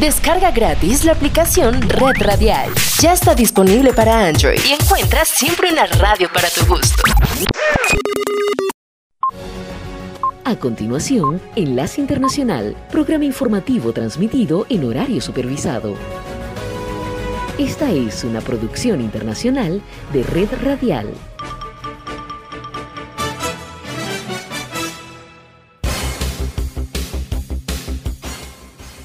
Descarga gratis la aplicación Red Radial. Ya está disponible para Android y encuentras siempre una radio para tu gusto. A continuación, Enlace Internacional, programa informativo transmitido en horario supervisado. Esta es una producción internacional de Red Radial.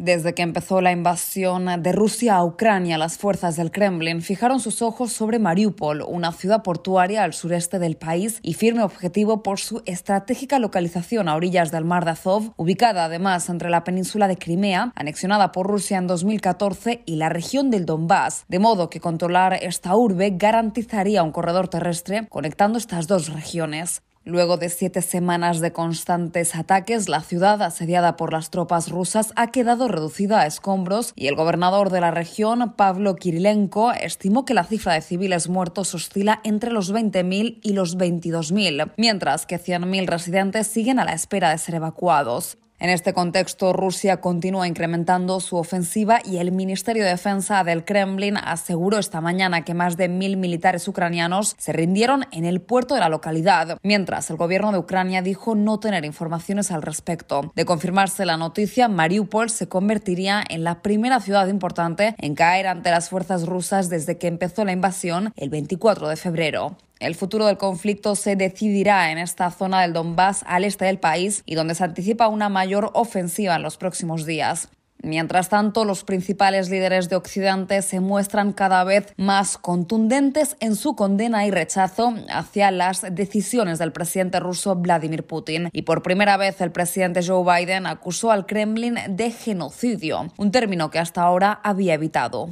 Desde que empezó la invasión de Rusia a Ucrania, las fuerzas del Kremlin fijaron sus ojos sobre Mariupol, una ciudad portuaria al sureste del país y firme objetivo por su estratégica localización a orillas del mar de Azov, ubicada además entre la península de Crimea, anexionada por Rusia en 2014, y la región del Donbass, de modo que controlar esta urbe garantizaría un corredor terrestre conectando estas dos regiones. Luego de siete semanas de constantes ataques, la ciudad, asediada por las tropas rusas, ha quedado reducida a escombros y el gobernador de la región, Pablo Kirilenko, estimó que la cifra de civiles muertos oscila entre los 20.000 y los 22.000, mientras que 100.000 residentes siguen a la espera de ser evacuados. En este contexto, Rusia continúa incrementando su ofensiva y el Ministerio de Defensa del Kremlin aseguró esta mañana que más de mil militares ucranianos se rindieron en el puerto de la localidad, mientras el gobierno de Ucrania dijo no tener informaciones al respecto. De confirmarse la noticia, Mariupol se convertiría en la primera ciudad importante en caer ante las fuerzas rusas desde que empezó la invasión el 24 de febrero. El futuro del conflicto se decidirá en esta zona del Donbass al este del país y donde se anticipa una mayor ofensiva en los próximos días. Mientras tanto, los principales líderes de Occidente se muestran cada vez más contundentes en su condena y rechazo hacia las decisiones del presidente ruso Vladimir Putin. Y por primera vez el presidente Joe Biden acusó al Kremlin de genocidio, un término que hasta ahora había evitado.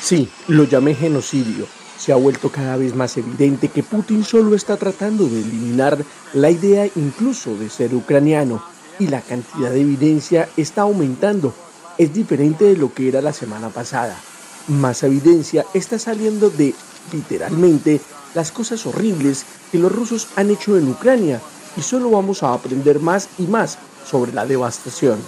Sí, lo llamé genocidio se ha vuelto cada vez más evidente que Putin solo está tratando de eliminar la idea incluso de ser ucraniano y la cantidad de evidencia está aumentando. Es diferente de lo que era la semana pasada. Más evidencia está saliendo de, literalmente, las cosas horribles que los rusos han hecho en Ucrania y solo vamos a aprender más y más sobre la devastación.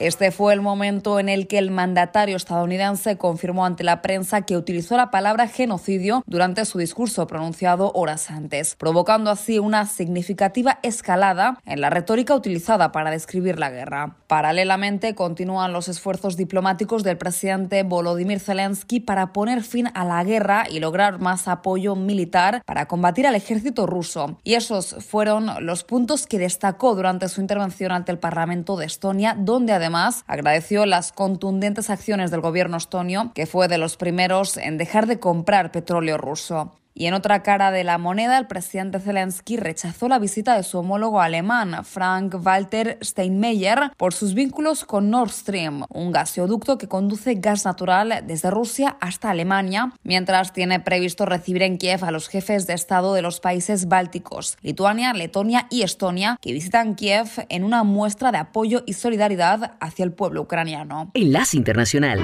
Este fue el momento en el que el mandatario estadounidense confirmó ante la prensa que utilizó la palabra genocidio durante su discurso pronunciado horas antes, provocando así una significativa escalada en la retórica utilizada para describir la guerra. Paralelamente, continúan los esfuerzos diplomáticos del presidente Volodymyr Zelensky para poner fin a la guerra y lograr más apoyo militar para combatir al ejército ruso. Y esos fueron los puntos que destacó durante su intervención ante el Parlamento de Estonia, donde además Además, agradeció las contundentes acciones del gobierno estonio, que fue de los primeros en dejar de comprar petróleo ruso. Y en otra cara de la moneda, el presidente Zelensky rechazó la visita de su homólogo alemán, Frank-Walter Steinmeier, por sus vínculos con Nord Stream, un gasoducto que conduce gas natural desde Rusia hasta Alemania, mientras tiene previsto recibir en Kiev a los jefes de Estado de los países bálticos, Lituania, Letonia y Estonia, que visitan Kiev en una muestra de apoyo y solidaridad hacia el pueblo ucraniano. Enlace Internacional.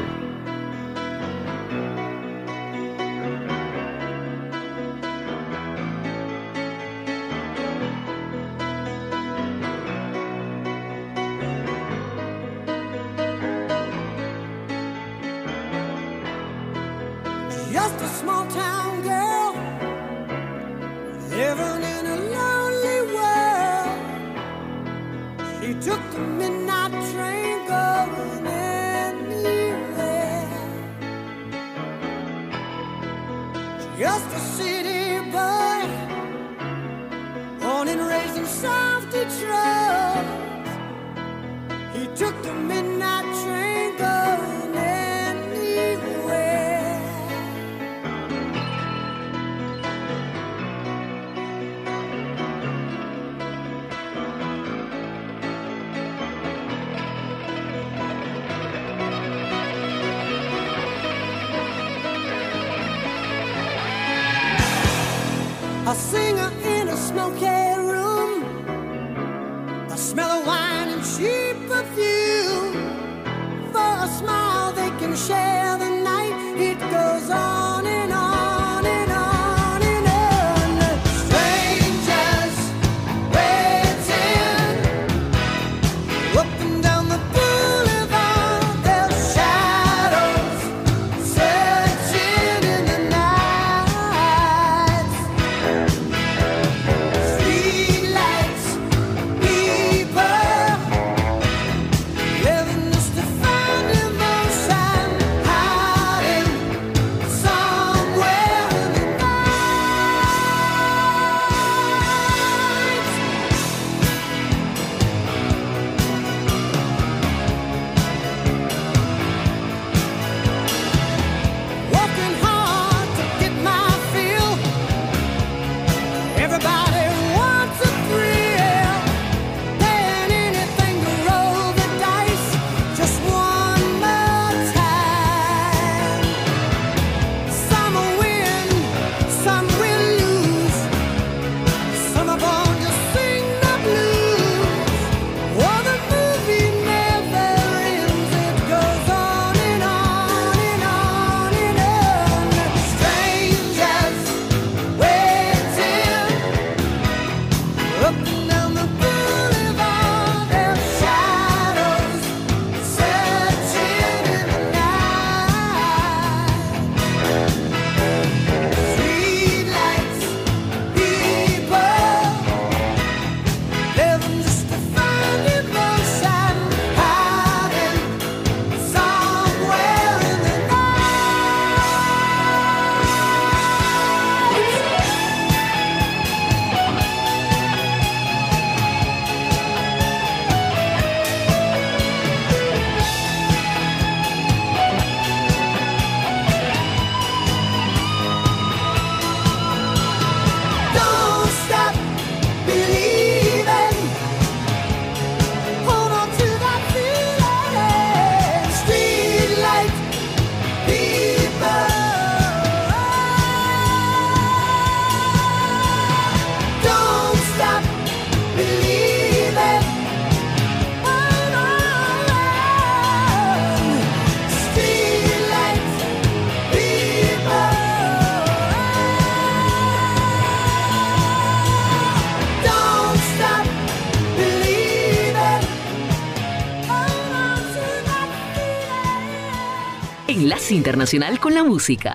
Internacional con la música.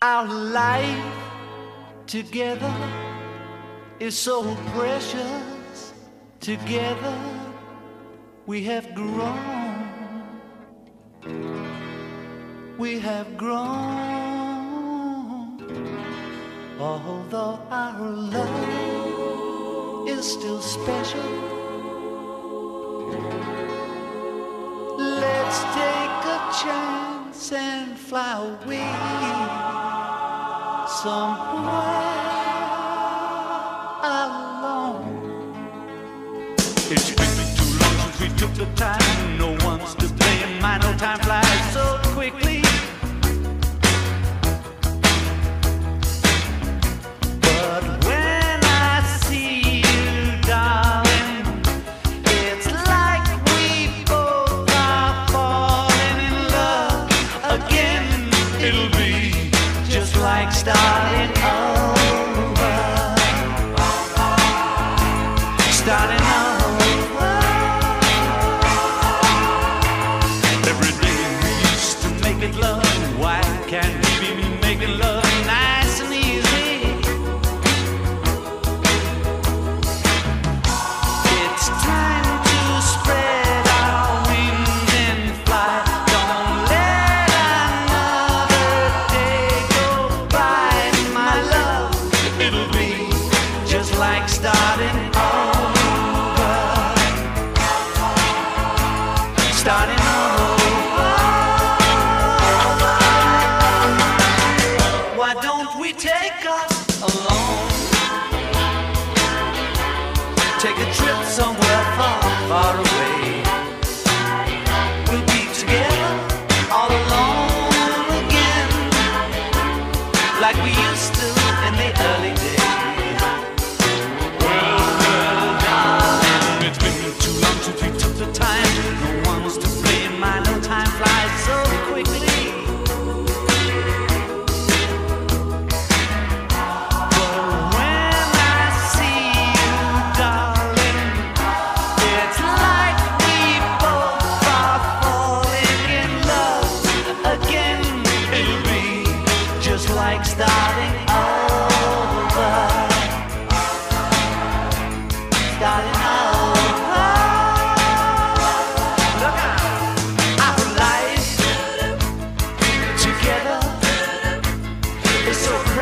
Our life together is so precious. Together we have grown. We have grown. Although our love is still special. Chance and fly away somewhere alone. It's been too long since we took the time. darling.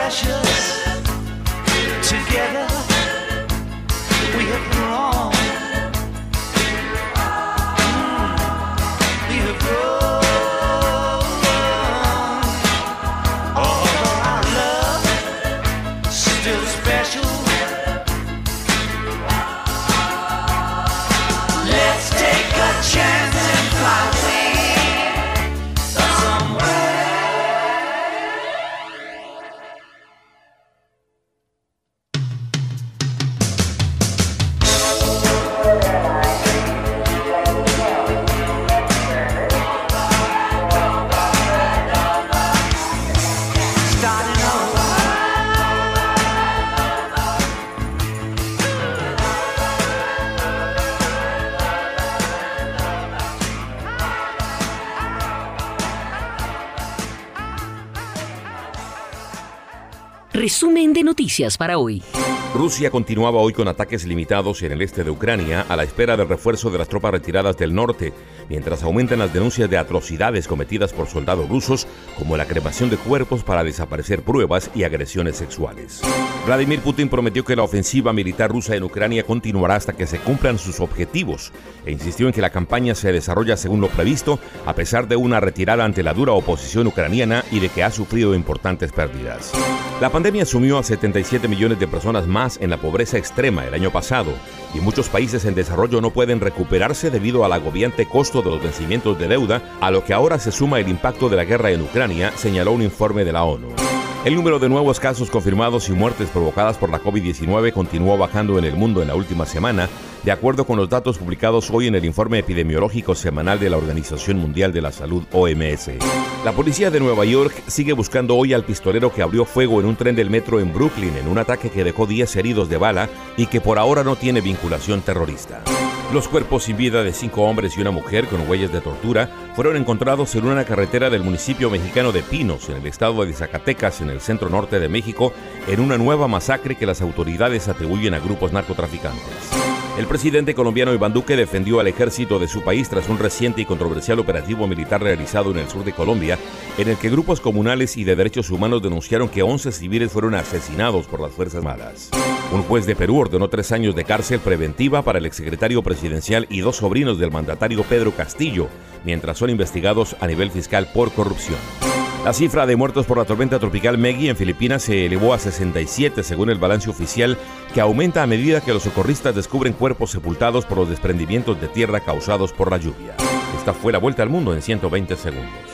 Precious. Noticias para hoy. Rusia continuaba hoy con ataques limitados en el este de Ucrania a la espera del refuerzo de las tropas retiradas del norte, mientras aumentan las denuncias de atrocidades cometidas por soldados rusos, como la cremación de cuerpos para desaparecer pruebas y agresiones sexuales. Vladimir Putin prometió que la ofensiva militar rusa en Ucrania continuará hasta que se cumplan sus objetivos e insistió en que la campaña se desarrolla según lo previsto, a pesar de una retirada ante la dura oposición ucraniana y de que ha sufrido importantes pérdidas. La pandemia sumió a 77 millones de personas más en la pobreza extrema el año pasado y muchos países en desarrollo no pueden recuperarse debido al agobiante costo de los vencimientos de deuda, a lo que ahora se suma el impacto de la guerra en Ucrania, señaló un informe de la ONU. El número de nuevos casos confirmados y muertes provocadas por la COVID-19 continuó bajando en el mundo en la última semana, de acuerdo con los datos publicados hoy en el informe epidemiológico semanal de la Organización Mundial de la Salud OMS. La policía de Nueva York sigue buscando hoy al pistolero que abrió fuego en un tren del metro en Brooklyn en un ataque que dejó 10 heridos de bala y que por ahora no tiene vinculación terrorista. Los cuerpos sin vida de cinco hombres y una mujer con huellas de tortura fueron encontrados en una carretera del municipio mexicano de Pinos, en el estado de Zacatecas, en el centro norte de México, en una nueva masacre que las autoridades atribuyen a grupos narcotraficantes. El presidente colombiano Iván Duque defendió al ejército de su país tras un reciente y controversial operativo militar realizado en el sur de Colombia, en el que grupos comunales y de derechos humanos denunciaron que 11 civiles fueron asesinados por las Fuerzas Armadas. Un juez de Perú ordenó tres años de cárcel preventiva para el exsecretario presidencial y dos sobrinos del mandatario Pedro Castillo, mientras son investigados a nivel fiscal por corrupción. La cifra de muertos por la tormenta tropical Meggy en Filipinas se elevó a 67 según el balance oficial, que aumenta a medida que los socorristas descubren cuerpos sepultados por los desprendimientos de tierra causados por la lluvia. Esta fue la vuelta al mundo en 120 segundos.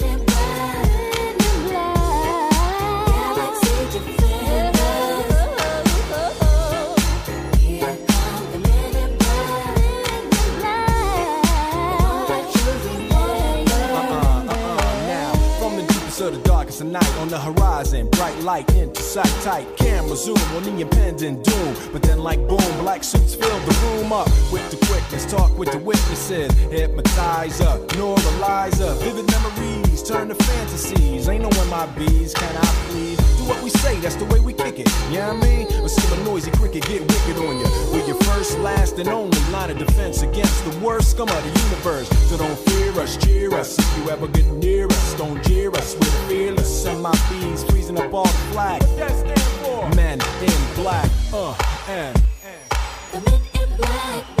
Of night on the horizon. Bright light into sight, tight camera zoom on the impending doom. But then, like boom, black suits fill the room up with the quickness. Talk with the witnesses, hypnotizer, neuralizer, vivid memories turn to fantasies. Ain't knowing my bees, can I please? What we say, that's the way we kick it. You know I mean? Or see a noisy cricket get wicked on you. We're your first, last, and only line of defense against the worst scum of the universe. So don't fear us, cheer us. If you ever get near us, don't jeer us. We're fearless. Send my bees freezing up all the flag. What for? Men in black. Uh, and. Let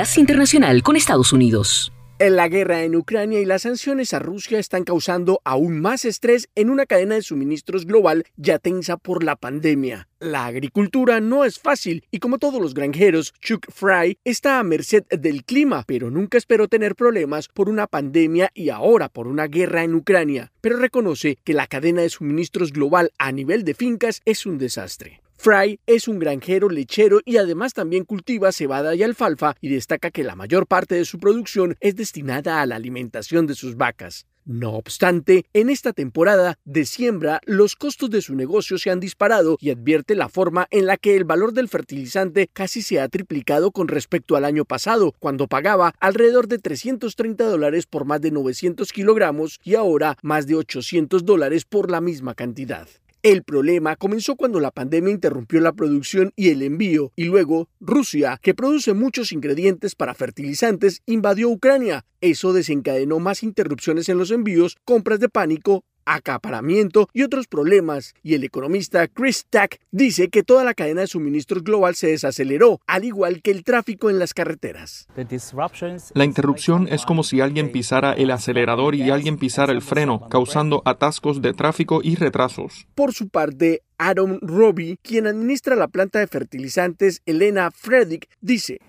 Enlace Internacional con Estados Unidos. La guerra en Ucrania y las sanciones a Rusia están causando aún más estrés en una cadena de suministros global ya tensa por la pandemia. La agricultura no es fácil y como todos los granjeros, Chuck Fry está a merced del clima, pero nunca esperó tener problemas por una pandemia y ahora por una guerra en Ucrania. Pero reconoce que la cadena de suministros global a nivel de fincas es un desastre. Fry es un granjero lechero y además también cultiva cebada y alfalfa y destaca que la mayor parte de su producción es destinada a la alimentación de sus vacas. No obstante, en esta temporada de siembra los costos de su negocio se han disparado y advierte la forma en la que el valor del fertilizante casi se ha triplicado con respecto al año pasado, cuando pagaba alrededor de 330 dólares por más de 900 kilogramos y ahora más de 800 dólares por la misma cantidad. El problema comenzó cuando la pandemia interrumpió la producción y el envío, y luego Rusia, que produce muchos ingredientes para fertilizantes, invadió Ucrania. Eso desencadenó más interrupciones en los envíos, compras de pánico acaparamiento y otros problemas, y el economista Chris Tack dice que toda la cadena de suministros global se desaceleró, al igual que el tráfico en las carreteras. La interrupción es como si alguien pisara el acelerador y alguien pisara el freno, causando atascos de tráfico y retrasos. Por su parte, Aaron Robbie, quien administra la planta de fertilizantes Elena Fredrick, dice,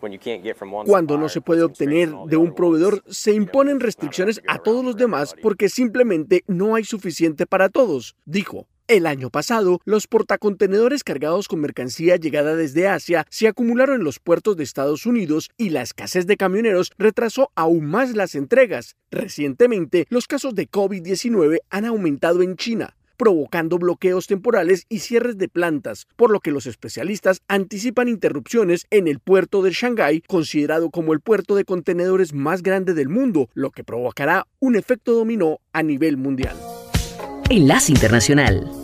cuando no se puede obtener de un proveedor, se imponen restricciones a todos los demás porque simplemente no hay suficiente para todos, dijo. El año pasado, los portacontenedores cargados con mercancía llegada desde Asia se acumularon en los puertos de Estados Unidos y la escasez de camioneros retrasó aún más las entregas. Recientemente, los casos de COVID-19 han aumentado en China, provocando bloqueos temporales y cierres de plantas, por lo que los especialistas anticipan interrupciones en el puerto de Shanghái, considerado como el puerto de contenedores más grande del mundo, lo que provocará un efecto dominó a nivel mundial. Enlace Internacional.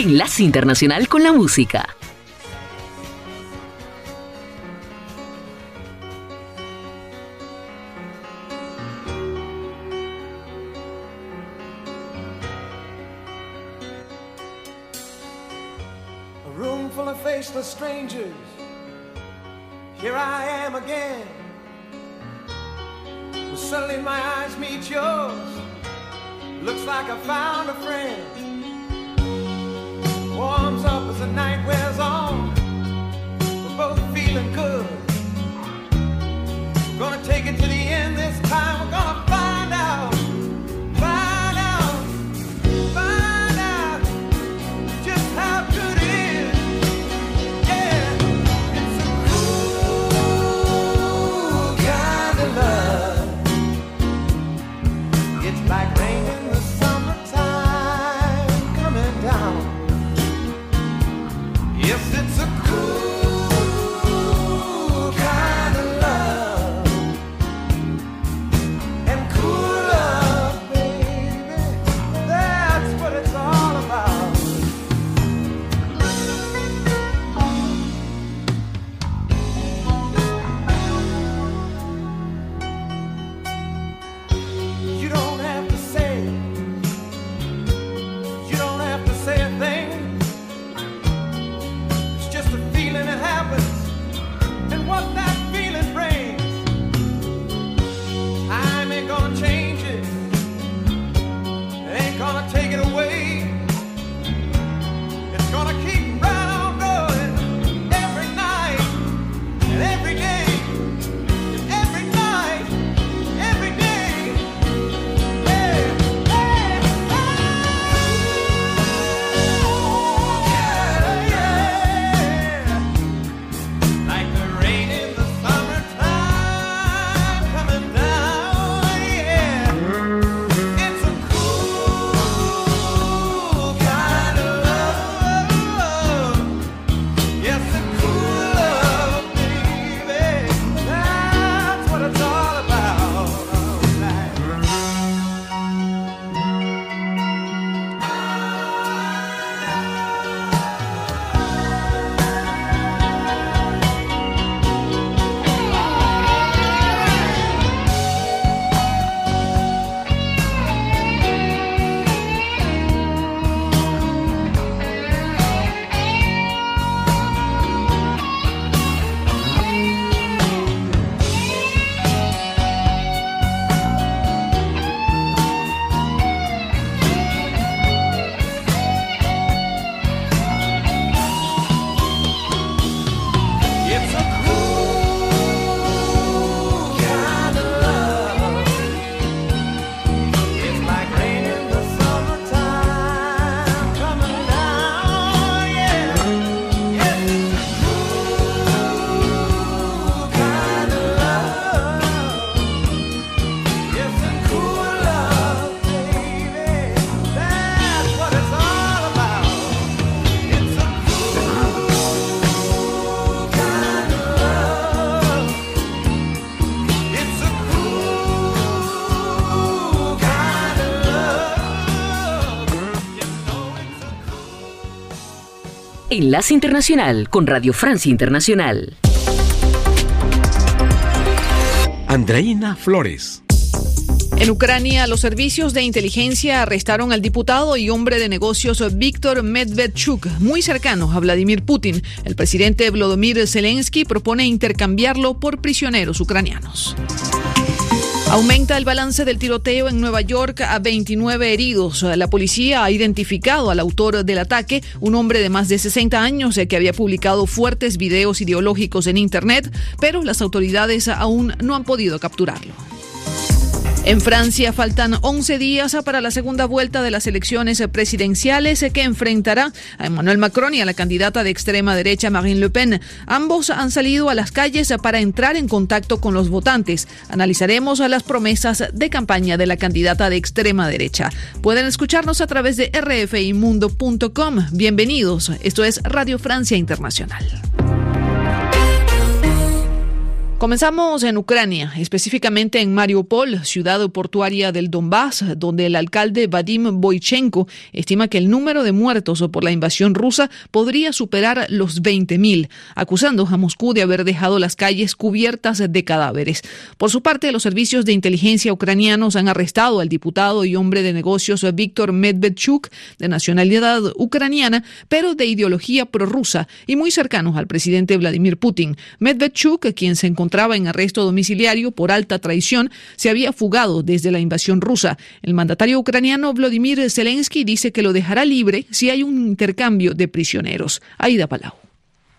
Enlace Internacional con la Música. A room full of faceless strangers. Here I am again. Well, suddenly my eyes meet yours. Looks like I found a friend. Warms up as the night wears on. We're both feeling good. We're gonna take it to the end this time. We're gonna Enlace Internacional con Radio Francia Internacional. Andreina Flores. En Ucrania, los servicios de inteligencia arrestaron al diputado y hombre de negocios Víctor Medvedchuk, muy cercano a Vladimir Putin. El presidente Volodymyr Zelensky propone intercambiarlo por prisioneros ucranianos. Aumenta el balance del tiroteo en Nueva York a 29 heridos. La policía ha identificado al autor del ataque, un hombre de más de 60 años eh, que había publicado fuertes videos ideológicos en Internet, pero las autoridades aún no han podido capturarlo. En Francia faltan 11 días para la segunda vuelta de las elecciones presidenciales que enfrentará a Emmanuel Macron y a la candidata de extrema derecha Marine Le Pen. Ambos han salido a las calles para entrar en contacto con los votantes. Analizaremos las promesas de campaña de la candidata de extrema derecha. Pueden escucharnos a través de rfimundo.com. Bienvenidos. Esto es Radio Francia Internacional. Comenzamos en Ucrania, específicamente en Mariupol, ciudad portuaria del Donbass, donde el alcalde Vadim Boychenko estima que el número de muertos por la invasión rusa podría superar los 20.000, acusando a Moscú de haber dejado las calles cubiertas de cadáveres. Por su parte, los servicios de inteligencia ucranianos han arrestado al diputado y hombre de negocios Víctor Medvedchuk, de nacionalidad ucraniana, pero de ideología prorrusa y muy cercanos al presidente Vladimir Putin. Medvedchuk, quien se encontraba encontraba en arresto domiciliario por alta traición, se había fugado desde la invasión rusa. El mandatario ucraniano Vladimir Zelensky dice que lo dejará libre si hay un intercambio de prisioneros. Aida Palau.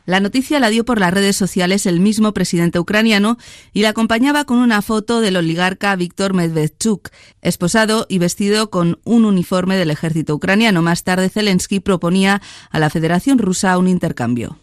La noticia la dio por las redes sociales el mismo presidente ucraniano y la acompañaba con una foto del oligarca Víctor Medvedchuk, esposado y vestido con un uniforme del ejército ucraniano. Más tarde Zelensky proponía a la Federación Rusa un intercambio.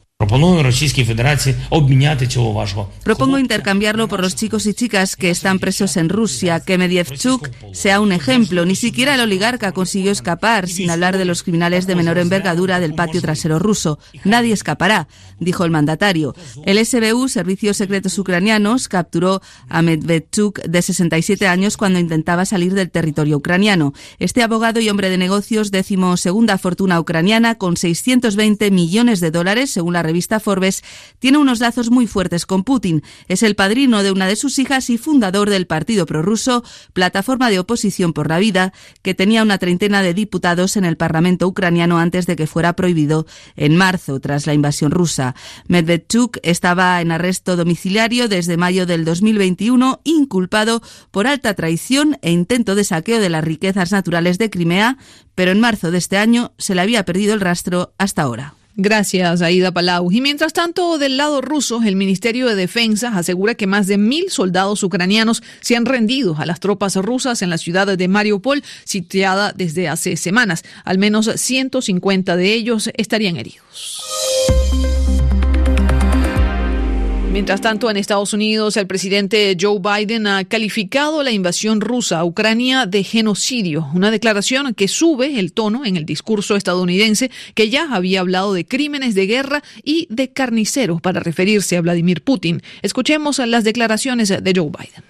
Propongo intercambiarlo por los chicos y chicas que están presos en Rusia, que Medievchuk sea un ejemplo. Ni siquiera el oligarca consiguió escapar, sin hablar de los criminales de menor envergadura del patio trasero ruso. Nadie escapará, dijo el mandatario. El SBU, Servicios Secretos Ucranianos, capturó a Medvedchuk de 67 años cuando intentaba salir del territorio ucraniano. Este abogado y hombre de negocios, décimo segunda fortuna ucraniana, con 620 millones de dólares, según la revista Forbes, tiene unos lazos muy fuertes con Putin. Es el padrino de una de sus hijas y fundador del partido prorruso, plataforma de oposición por la vida, que tenía una treintena de diputados en el Parlamento ucraniano antes de que fuera prohibido en marzo, tras la invasión rusa. Medvedchuk estaba en arresto domiciliario desde mayo del 2021, inculpado por alta traición e intento de saqueo de las riquezas naturales de Crimea, pero en marzo de este año se le había perdido el rastro hasta ahora. Gracias, Aida Palau. Y mientras tanto, del lado ruso, el Ministerio de Defensa asegura que más de mil soldados ucranianos se han rendido a las tropas rusas en la ciudad de Mariupol, sitiada desde hace semanas. Al menos 150 de ellos estarían heridos. Mientras tanto, en Estados Unidos, el presidente Joe Biden ha calificado la invasión rusa a Ucrania de genocidio, una declaración que sube el tono en el discurso estadounidense que ya había hablado de crímenes de guerra y de carniceros para referirse a Vladimir Putin. Escuchemos las declaraciones de Joe Biden.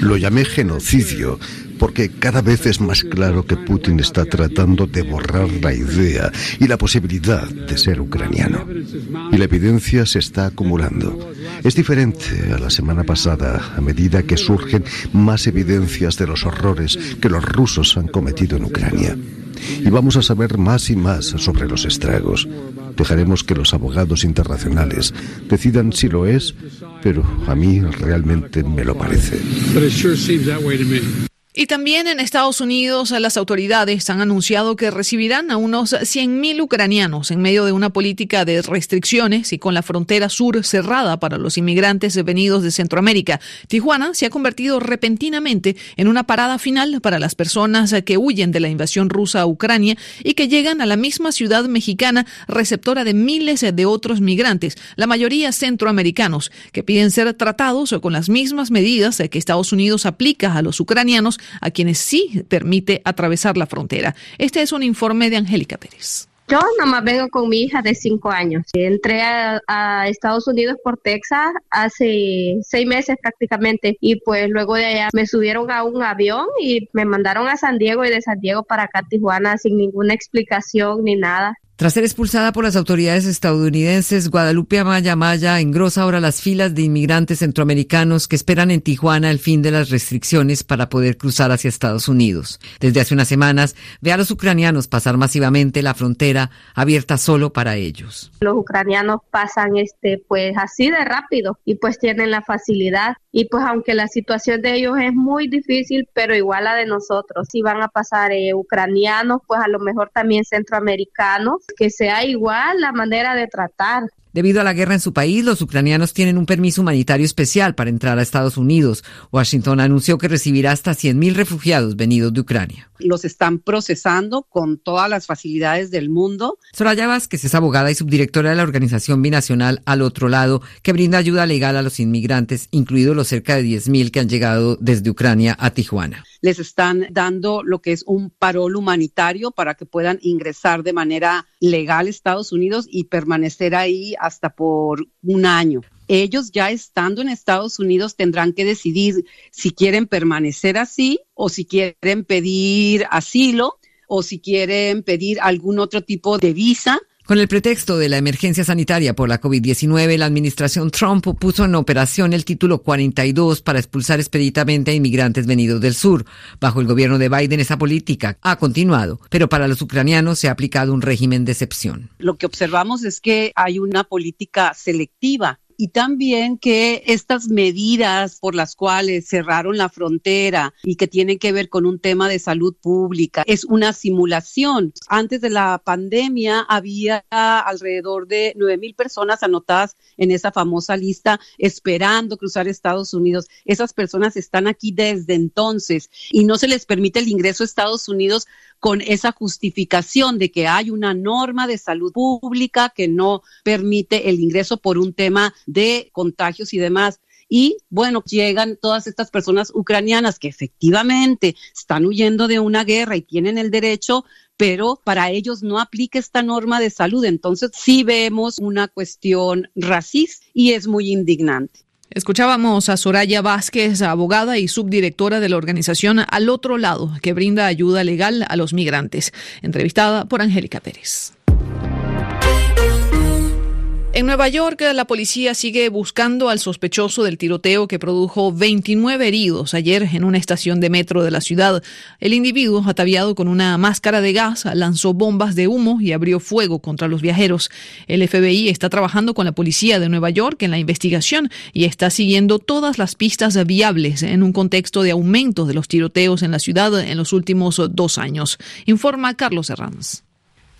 Lo llamé genocidio porque cada vez es más claro que Putin está tratando de borrar la idea y la posibilidad de ser ucraniano. Y la evidencia se está acumulando. Es diferente a la semana pasada a medida que surgen más evidencias de los horrores que los rusos han cometido en Ucrania. Y vamos a saber más y más sobre los estragos. Dejaremos que los abogados internacionales decidan si lo es, pero a mí realmente me lo parece. Y también en Estados Unidos las autoridades han anunciado que recibirán a unos 100.000 ucranianos en medio de una política de restricciones y con la frontera sur cerrada para los inmigrantes venidos de Centroamérica. Tijuana se ha convertido repentinamente en una parada final para las personas que huyen de la invasión rusa a Ucrania y que llegan a la misma ciudad mexicana receptora de miles de otros migrantes, la mayoría centroamericanos, que piden ser tratados con las mismas medidas que Estados Unidos aplica a los ucranianos a quienes sí permite atravesar la frontera. Este es un informe de Angélica Pérez. Yo nomás vengo con mi hija de cinco años. Entré a, a, Estados Unidos por Texas hace seis meses prácticamente y pues luego de allá me subieron a un avión y me mandaron a San Diego y de San Diego para acá Tijuana sin ninguna explicación ni nada. Tras ser expulsada por las autoridades estadounidenses, Guadalupe Amaya Maya engrosa ahora las filas de inmigrantes centroamericanos que esperan en Tijuana el fin de las restricciones para poder cruzar hacia Estados Unidos. Desde hace unas semanas ve a los ucranianos pasar masivamente la frontera abierta solo para ellos. Los ucranianos pasan este pues así de rápido y pues tienen la facilidad y pues aunque la situación de ellos es muy difícil, pero igual la de nosotros. Si van a pasar eh, ucranianos, pues a lo mejor también centroamericanos, que sea igual la manera de tratar. Debido a la guerra en su país, los ucranianos tienen un permiso humanitario especial para entrar a Estados Unidos. Washington anunció que recibirá hasta 100.000 refugiados venidos de Ucrania. Los están procesando con todas las facilidades del mundo. Soraya Vázquez es abogada y subdirectora de la organización binacional Al Otro Lado, que brinda ayuda legal a los inmigrantes, incluidos los cerca de 10.000 que han llegado desde Ucrania a Tijuana. les están dando lo que es un parol humanitario para que puedan ingresar de manera legal a Estados Unidos y permanecer ahí hasta por un año. Ellos ya estando en Estados Unidos tendrán que decidir si quieren permanecer así o si quieren pedir asilo o si quieren pedir algún otro tipo de visa Con el pretexto de la emergencia sanitaria por la COVID-19, la administración Trump puso en operación el título 42 para expulsar expeditamente a inmigrantes venidos del sur. Bajo el gobierno de Biden, esa política ha continuado, pero para los ucranianos se ha aplicado un régimen de excepción. Lo que observamos es que hay una política selectiva y también que estas medidas por las cuales cerraron la frontera y que tienen que ver con un tema de salud pública es una simulación. Antes de la pandemia había alrededor de 9 mil personas anotadas en esa famosa lista esperando cruzar Estados Unidos. Esas personas están aquí desde entonces y no se les permite el ingreso a Estados Unidos con esa justificación de que hay una norma de salud pública que no permite el ingreso por un tema de contagios y demás. Y bueno, llegan todas estas personas ucranianas que efectivamente están huyendo de una guerra y tienen el derecho, pero para ellos no aplica esta norma de salud. Entonces sí vemos una cuestión racista y es muy indignante. Escuchábamos a Soraya Vázquez, abogada y subdirectora de la organización Al Otro Lado, que brinda ayuda legal a los migrantes, entrevistada por Angélica Pérez. En Nueva York, la policía sigue buscando al sospechoso del tiroteo que produjo 29 heridos ayer en una estación de metro de la ciudad. El individuo, ataviado con una máscara de gas, lanzó bombas de humo y abrió fuego contra los viajeros. El FBI está trabajando con la policía de Nueva York en la investigación y está siguiendo todas las pistas viables en un contexto de aumento de los tiroteos en la ciudad en los últimos dos años. Informa Carlos Herranz.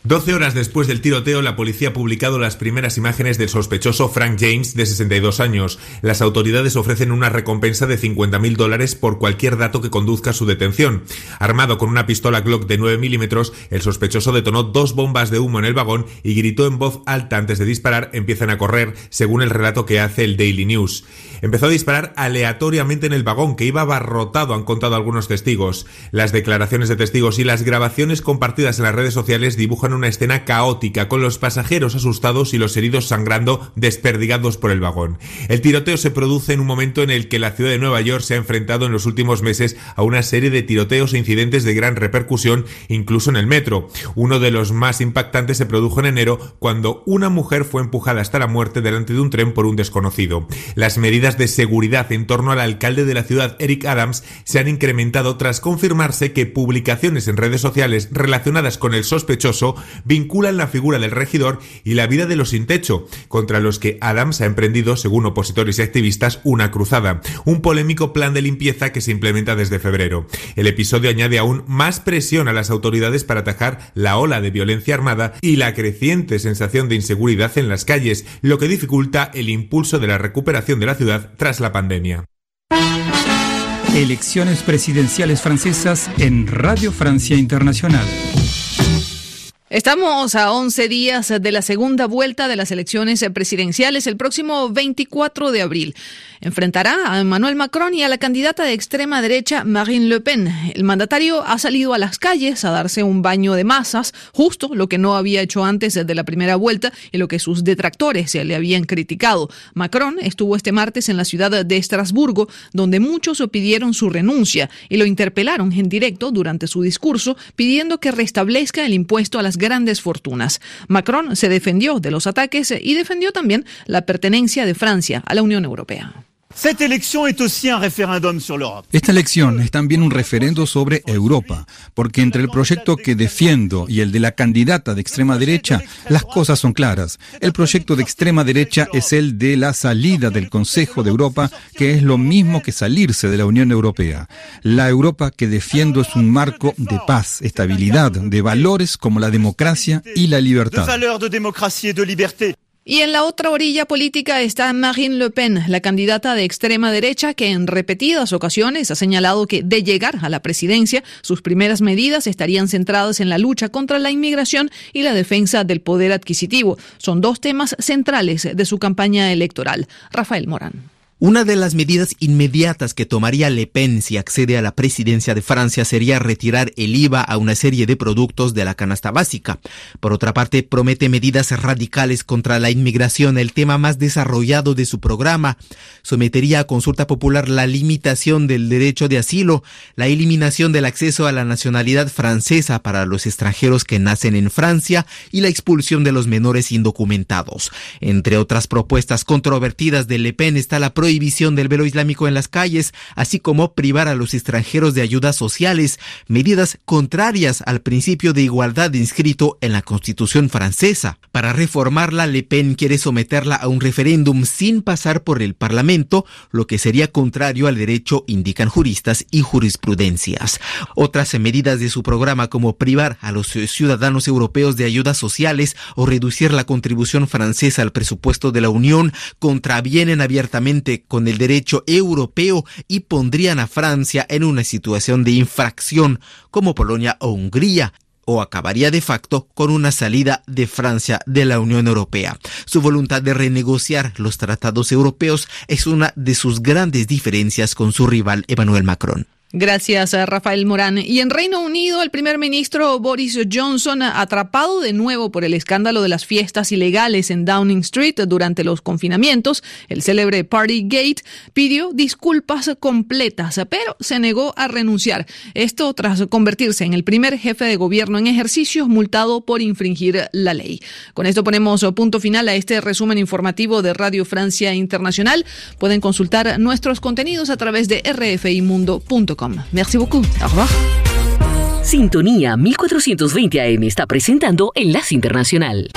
12 horas después del tiroteo, la policía ha publicado las primeras imágenes del sospechoso Frank James, de 62 años. Las autoridades ofrecen una recompensa de 50.000 dólares por cualquier dato que conduzca a su detención. Armado con una pistola Glock de 9 milímetros, el sospechoso detonó dos bombas de humo en el vagón y gritó en voz alta antes de disparar, empiezan a correr, según el relato que hace el Daily News. Empezó a disparar aleatoriamente en el vagón, que iba abarrotado, han contado algunos testigos. Las declaraciones de testigos y las grabaciones compartidas en las redes sociales dibujan una escena caótica, con los pasajeros asustados y los heridos sangrando desperdigados por el vagón. El tiroteo se produce en un momento en el que la ciudad de Nueva York se ha enfrentado en los últimos meses a una serie de tiroteos e incidentes de gran repercusión, incluso en el metro. Uno de los más impactantes se produjo en enero, cuando una mujer fue empujada hasta la muerte delante de un tren por un desconocido. Las medidas de seguridad en torno al alcalde de la ciudad, Eric Adams, se han incrementado tras confirmarse que publicaciones en redes sociales relacionadas con el sospechoso vinculan la figura del regidor y la vida de los sin techo, contra los que Adams ha emprendido, según opositores y activistas, una cruzada, un polémico plan de limpieza que se implementa desde febrero. El episodio añade aún más presión a las autoridades para atajar la ola de violencia armada y la creciente sensación de inseguridad en las calles, lo que dificulta el impulso de la recuperación de la ciudad tras la pandemia. Elecciones presidenciales francesas en Radio Francia Internacional. Estamos a 11 días de la segunda vuelta de las elecciones presidenciales el próximo 24 de abril. Enfrentará a Emmanuel Macron y a la candidata de extrema derecha Marine Le Pen. El mandatario ha salido a las calles a darse un baño de masas, justo lo que no había hecho antes de la primera vuelta y lo que sus detractores le habían criticado. Macron estuvo este martes en la ciudad de Estrasburgo, donde muchos pidieron su renuncia y lo interpelaron en directo durante su discurso pidiendo que restablezca el impuesto a las grandes fortunas. Macron se defendió de los ataques y defendió también la pertenencia de Francia a la Unión Europea. Esta elección es también un referendo sobre Europa, porque entre el proyecto que defiendo y el de la candidata de extrema derecha, las cosas son claras. El proyecto de extrema derecha es el de la salida del Consejo de Europa, que es lo mismo que salirse de la Unión Europea. La Europa que defiendo es un marco de paz, estabilidad, de valores como la democracia y la libertad. de de liberté. Y en la otra orilla política está Marine Le Pen, la candidata de extrema derecha que en repetidas ocasiones ha señalado que de llegar a la presidencia, sus primeras medidas estarían centradas en la lucha contra la inmigración y la defensa del poder adquisitivo. Son dos temas centrales de su campaña electoral. Rafael Morán. Una de las medidas inmediatas que tomaría Le Pen si accede a la presidencia de Francia sería retirar el IVA a una serie de productos de la canasta básica. Por otra parte, promete medidas radicales contra la inmigración, el tema más desarrollado de su programa. Sometería a consulta popular la limitación del derecho de asilo, la eliminación del acceso a la nacionalidad francesa para los extranjeros que nacen en Francia y la expulsión de los menores indocumentados. Entre otras propuestas controvertidas de Le Pen está la prohibición del velo islámico en las calles, así como privar a los extranjeros de ayudas sociales, medidas contrarias al principio de igualdad inscrito en la Constitución francesa. Para reformarla, Le Pen quiere someterla a un referéndum sin pasar por el Parlamento, lo que sería contrario al derecho, indican juristas y jurisprudencias. Otras medidas de su programa, como privar a los ciudadanos europeos de ayudas sociales o reducir la contribución francesa al presupuesto de la Unión, contravienen abiertamente con el derecho europeo y pondrían a Francia en una situación de infracción como Polonia o Hungría o acabaría de facto con una salida de Francia de la Unión Europea. Su voluntad de renegociar los tratados europeos es una de sus grandes diferencias con su rival Emmanuel Macron. Gracias, a Rafael Morán. Y en Reino Unido, el primer ministro Boris Johnson, atrapado de nuevo por el escándalo de las fiestas ilegales en Downing Street durante los confinamientos, el célebre Party Gate, pidió disculpas completas, pero se negó a renunciar. Esto tras convertirse en el primer jefe de gobierno en ejercicio multado por infringir la ley. Con esto ponemos punto final a este resumen informativo de Radio Francia Internacional. Pueden consultar nuestros contenidos a través de rfimundo.com. Merci beaucoup. Au revoir. Sintonía 1420 AM está presentando Enlace Internacional.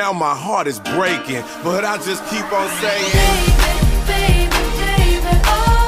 Now my heart is breaking, but I just keep on saying. Baby, baby, oh,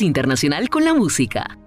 Internacional con la Música.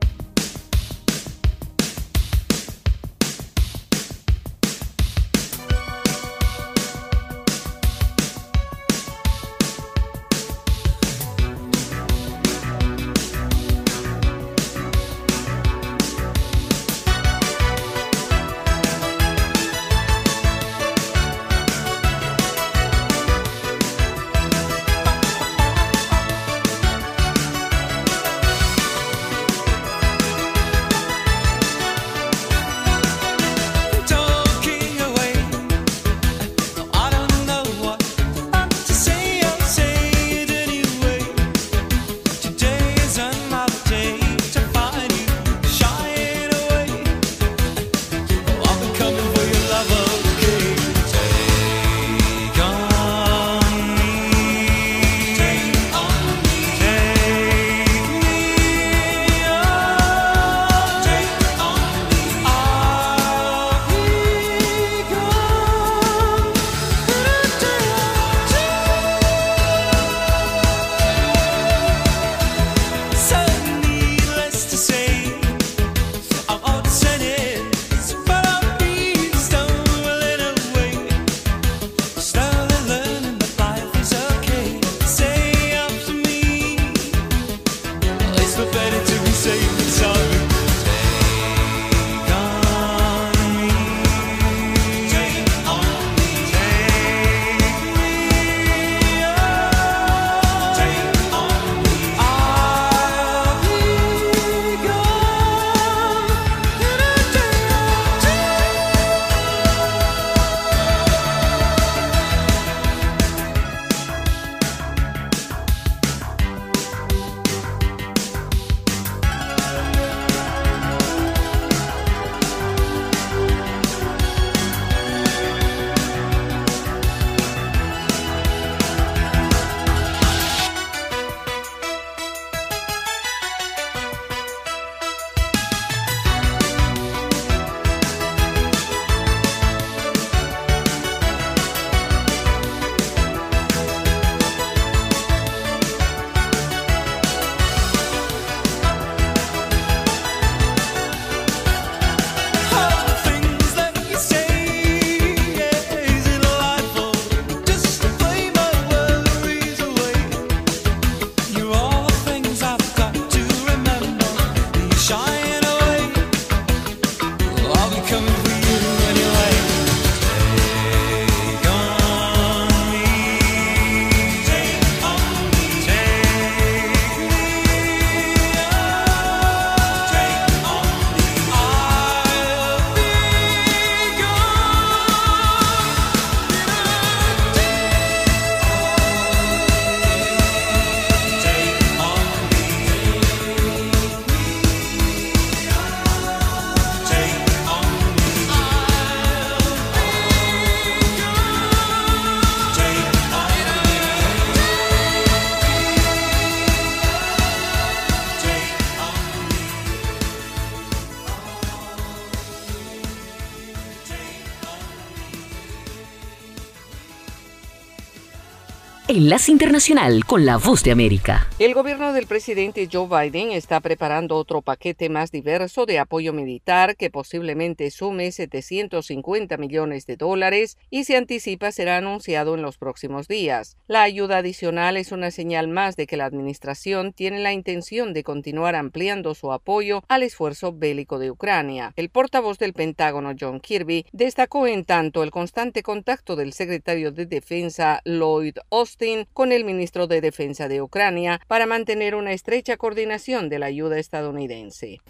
Enlace Internacional con la Voz de América. El gobierno del presidente Joe Biden está preparando otro paquete más diverso de apoyo militar que posiblemente sume 750 millones de dólares y se anticipa será anunciado en los próximos días. La ayuda adicional es una señal más de que la administración tiene la intención de continuar ampliando su apoyo al esfuerzo bélico de Ucrania. El portavoz del Pentágono, John Kirby, destacó en tanto el constante contacto del secretario de Defensa, Lloyd Austin, con el ministro de Defensa de Ucrania para mantener una estrecha coordinación de la ayuda estadounidense.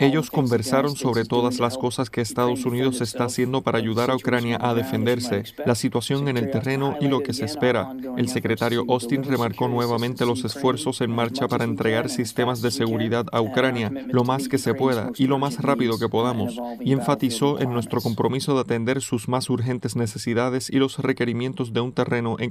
Ellos conversaron sobre todas las cosas que Estados Unidos está haciendo para ayudar a Ucrania a defenderse, la situación en el terreno y lo que se espera. El secretario Austin remarcó nuevamente los esfuerzos en marcha para entregar sistemas de seguridad a Ucrania lo más que se pueda y lo más rápido que podamos, y enfatizó en nuestro compromiso de atender sus más urgentes necesidades y los requerimientos de un terreno en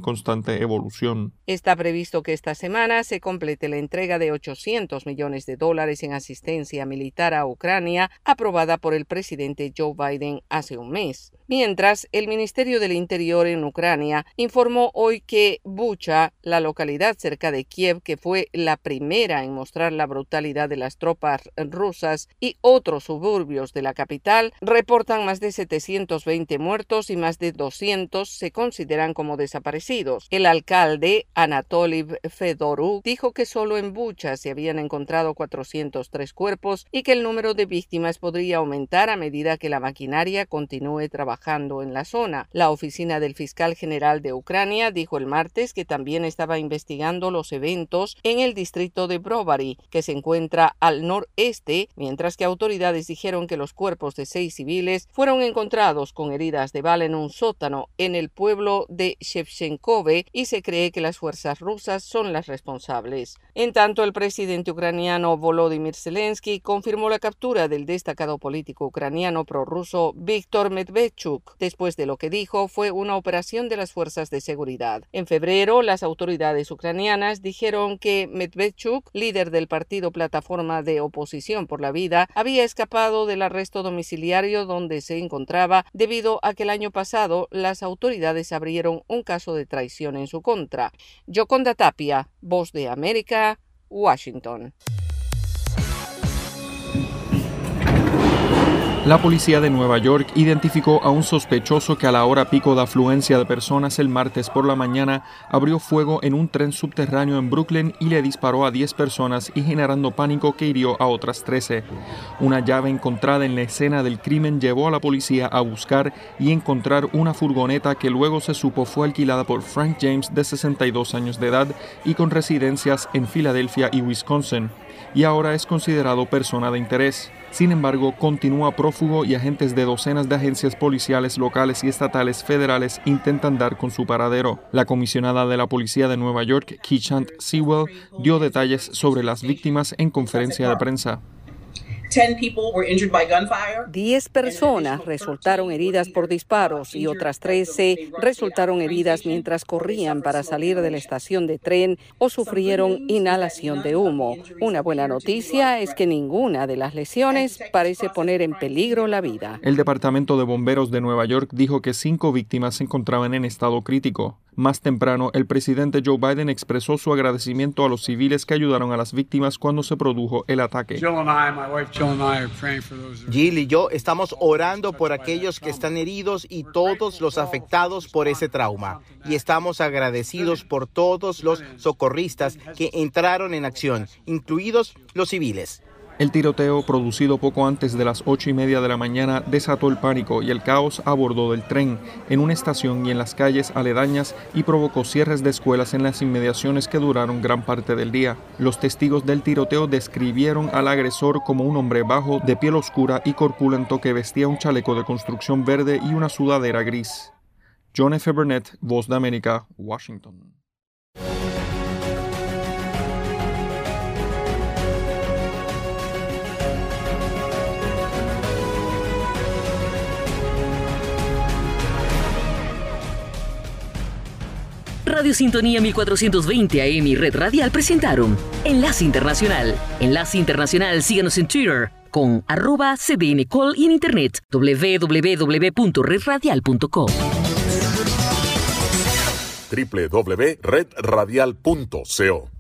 Está previsto que esta semana se complete la entrega de 800 millones de dólares en asistencia militar a Ucrania, aprobada por el presidente Joe Biden hace un mes. Mientras, el Ministerio del Interior en Ucrania informó hoy que Bucha, la localidad cerca de Kiev que fue la primera en mostrar la brutalidad de las tropas rusas y otros suburbios de la capital, reportan más de 720 muertos y más de 200 se consideran como desaparecidos. El alcalde Anatoly Fedoruk dijo que solo en Bucha se habían encontrado 403 cuerpos y que el número de víctimas podría aumentar a medida que la maquinaria continúe trabajando en la zona. La oficina del fiscal general de Ucrania dijo el martes que también estaba investigando los eventos en el distrito de Brovary, que se encuentra al noreste, mientras que autoridades dijeron que los cuerpos de seis civiles fueron encontrados con heridas de bala en un sótano en el pueblo de Y se cree que las fuerzas rusas son las responsables. En tanto, el presidente ucraniano Volodymyr Zelensky confirmó la captura del destacado político ucraniano prorruso Víctor Medvedchuk, después de lo que dijo fue una operación de las fuerzas de seguridad. En febrero, las autoridades ucranianas dijeron que Medvedchuk, líder del partido Plataforma de Oposición por la Vida, había escapado del arresto domiciliario donde se encontraba debido a que el año pasado las autoridades abrieron un caso de traición en su contra. Yoconda Tapia, Voz de América, Washington. La policía de Nueva York identificó a un sospechoso que a la hora pico de afluencia de personas el martes por la mañana abrió fuego en un tren subterráneo en Brooklyn y le disparó a 10 personas y generando pánico que hirió a otras 13. Una llave encontrada en la escena del crimen llevó a la policía a buscar y encontrar una furgoneta que luego se supo fue alquilada por Frank James de 62 años de edad y con residencias en Filadelfia y Wisconsin, y ahora es considerado persona de interés. Sin embargo, continúa prófugo y agentes de docenas de agencias policiales locales y estatales federales intentan dar con su paradero. La comisionada de la policía de Nueva York, Keechant Sewell, dio detalles sobre las víctimas en conferencia de prensa. Diez personas resultaron heridas por disparos y otras 13 resultaron heridas mientras corrían para salir de la estación de tren o sufrieron inhalación de humo. Una buena noticia es que ninguna de las lesiones parece poner en peligro la vida. El Departamento de Bomberos de Nueva York dijo que cinco víctimas se encontraban en estado crítico. Más temprano, el presidente Joe Biden expresó su agradecimiento a los civiles que ayudaron a las víctimas cuando se produjo el ataque. Jill y yo estamos orando por aquellos que están heridos y todos los afectados por ese trauma. Y estamos agradecidos por todos los socorristas que entraron en acción, incluidos los civiles. El tiroteo, producido poco antes de las ocho y media de la mañana, desató el pánico y el caos a bordo del tren, en una estación y en las calles aledañas y provocó cierres de escuelas en las inmediaciones que duraron gran parte del día. Los testigos del tiroteo describieron al agresor como un hombre bajo, de piel oscura y corpulento que vestía un chaleco de construcción verde y una sudadera gris. John F. Burnett, Voz de América, Washington. Radio Sintonía 1420 AM y Red Radial presentaron Enlace Internacional. Enlace Internacional, síganos en Twitter con arroba cdncall y en internet www.redradial.com. www.redradial.co